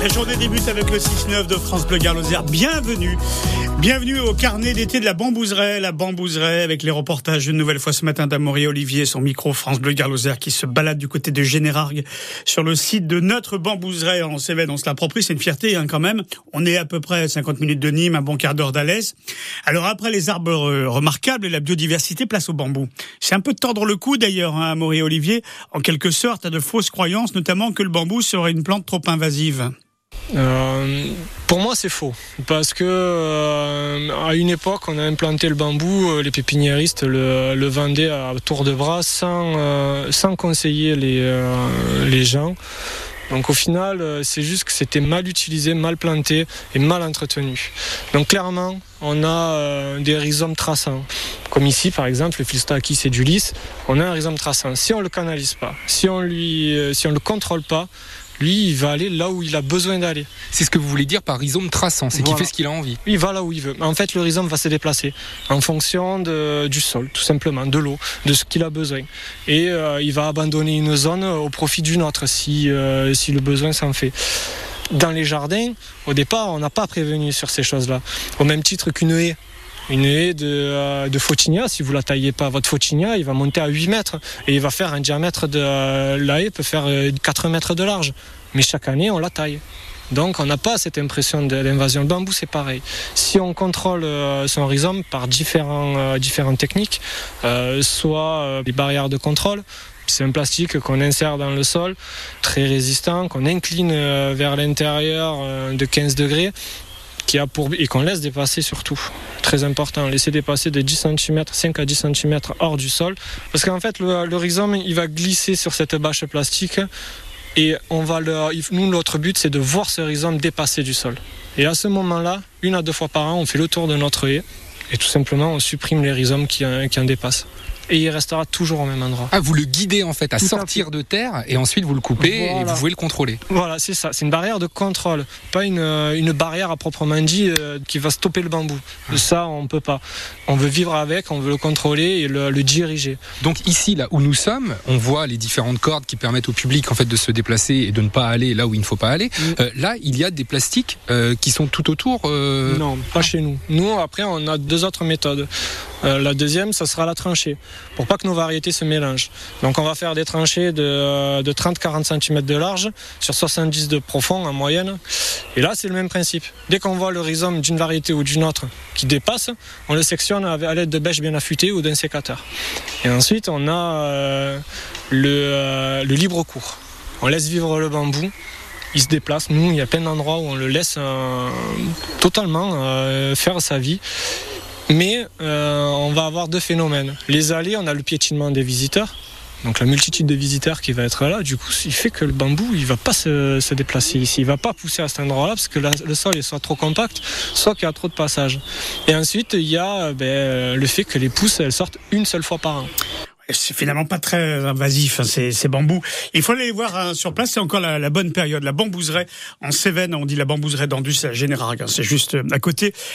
La journée débute avec le 6-9 de France Bleu Garloser. Bienvenue. Bienvenue au carnet d'été de la Bambouseraie. La Bambouseraie avec les reportages une nouvelle fois ce matin d'Amaury Olivier, son micro France Bleu Garloser qui se balade du côté de Générargues sur le site de notre Bambouseraie en Cévennes. On se l'approprie, c'est une fierté hein, quand même. On est à peu près à 50 minutes de Nîmes, un bon quart d'heure d'Alès. Alors après les arbres remarquables et la biodiversité, place au bambou. C'est un peu tordre le cou d'ailleurs, hein, Amaury Olivier, en quelque sorte à de fausses croyances, notamment que le bambou serait une plante trop invasive. Euh, pour moi, c'est faux. Parce que euh, à une époque, on a implanté le bambou, euh, les pépiniéristes le, vendaient à tour de bras sans, sans conseiller les, les gens. Donc au final, c'est juste que c'était mal utilisé, mal planté et mal entretenu. Donc clairement, on a des rhizomes traçants. Comme ici, par exemple, le Philstachys edulis, on a un rhizome traçant. Si on le canalise pas, si on lui, si le contrôle pas, lui, il va aller là où il a besoin d'aller. C'est ce que vous voulez dire par rhizome traçant, c'est Voilà. qu'il fait ce qu'il a envie. Il va là où il veut. En fait, le rhizome va se déplacer en fonction de- du sol, tout simplement, de l'eau, de ce qu'il a besoin. Et euh, il va abandonner une zone au profit d'une autre si, euh, si le besoin s'en fait. Dans les jardins, au départ, on n'a pas prévenu sur ces choses-là. Au même titre qu'une haie. Une haie de, euh, si vous la taillez pas, votre Fauchinia, il va monter à 8 mètres et il va faire un diamètre de euh, la haie peut faire euh, 4 mètres de large. Mais chaque année, on la taille. Donc on n'a pas cette impression de l'invasion. Le bambou, c'est pareil. Si on contrôle euh, son rhizome par euh, différentes techniques, euh, soit euh, des barrières de contrôle, c'est un plastique qu'on insère dans le sol, très résistant, qu'on incline euh, vers l'intérieur euh, de 15 degrés qui a pour et qu'on laisse dépasser surtout. Très important, laisser dépasser de 10 cm, 5 à 10 cm hors du sol. Parce qu'en fait, le, rhizome, il va glisser sur cette bâche plastique et on va nous, notre but, c'est de voir ce rhizome dépasser du sol. Et à ce moment-là, une à deux fois par an, on fait le tour de notre haie et tout simplement, on supprime les rhizomes qui, en- qui en dépassent. Et il restera toujours au même endroit. Ah, vous le guidez en fait à Tout à sortir de terre et ensuite vous le coupez et vous pouvez le contrôler. Voilà, c'est ça. C'est une barrière de contrôle, pas une, euh, une barrière à proprement dit euh, qui va stopper le bambou. Ça, on peut pas. On veut vivre avec, on veut le contrôler et le, le diriger. Donc ici, là où nous sommes, on voit les différentes cordes qui permettent au public en fait de se déplacer et de ne pas aller là où il ne faut pas aller. Mm. Euh, là, il y a des plastiques euh, qui sont tout autour. euh, Non, pas chez nous. Nous, après, on a deux autres méthodes. Euh, la deuxième, ça sera la tranchée, pour pas que nos variétés se mélangent. Donc, on va faire des tranchées de, euh, de 30-40 cm de large sur 70 de profond en moyenne. Et là, c'est le même principe. Dès qu'on voit le rhizome d'une variété ou d'une autre qui dépasse, on le sectionne à l'aide de bêches bien affûtées ou d'un sécateur. Et ensuite, on a euh, le, euh, libre cours. On laisse vivre le bambou. Il se déplace. Nous, il y a plein d'endroits où on le laisse euh, totalement euh, faire sa vie. Mais euh, on va avoir deux phénomènes. Les allées, on a le piétinement des visiteurs. Donc la multitude de visiteurs qui va être là, du coup, il fait que le bambou, il va pas se, se déplacer ici, il va pas pousser à cet endroit-là parce que le sol est soit trop compact, soit qu'il y a trop de passages. Et ensuite, il y a euh, ben, le fait que les pousses, elles sortent une seule fois par an. C'est finalement pas très invasif, hein, ces, ces bambous. Il faut aller voir hein, sur place, c'est encore la, la bonne période. La bambouseraie en Cévennes, on dit la bambouseraie d'Andus à Générargues, hein, c'est juste euh, à côté.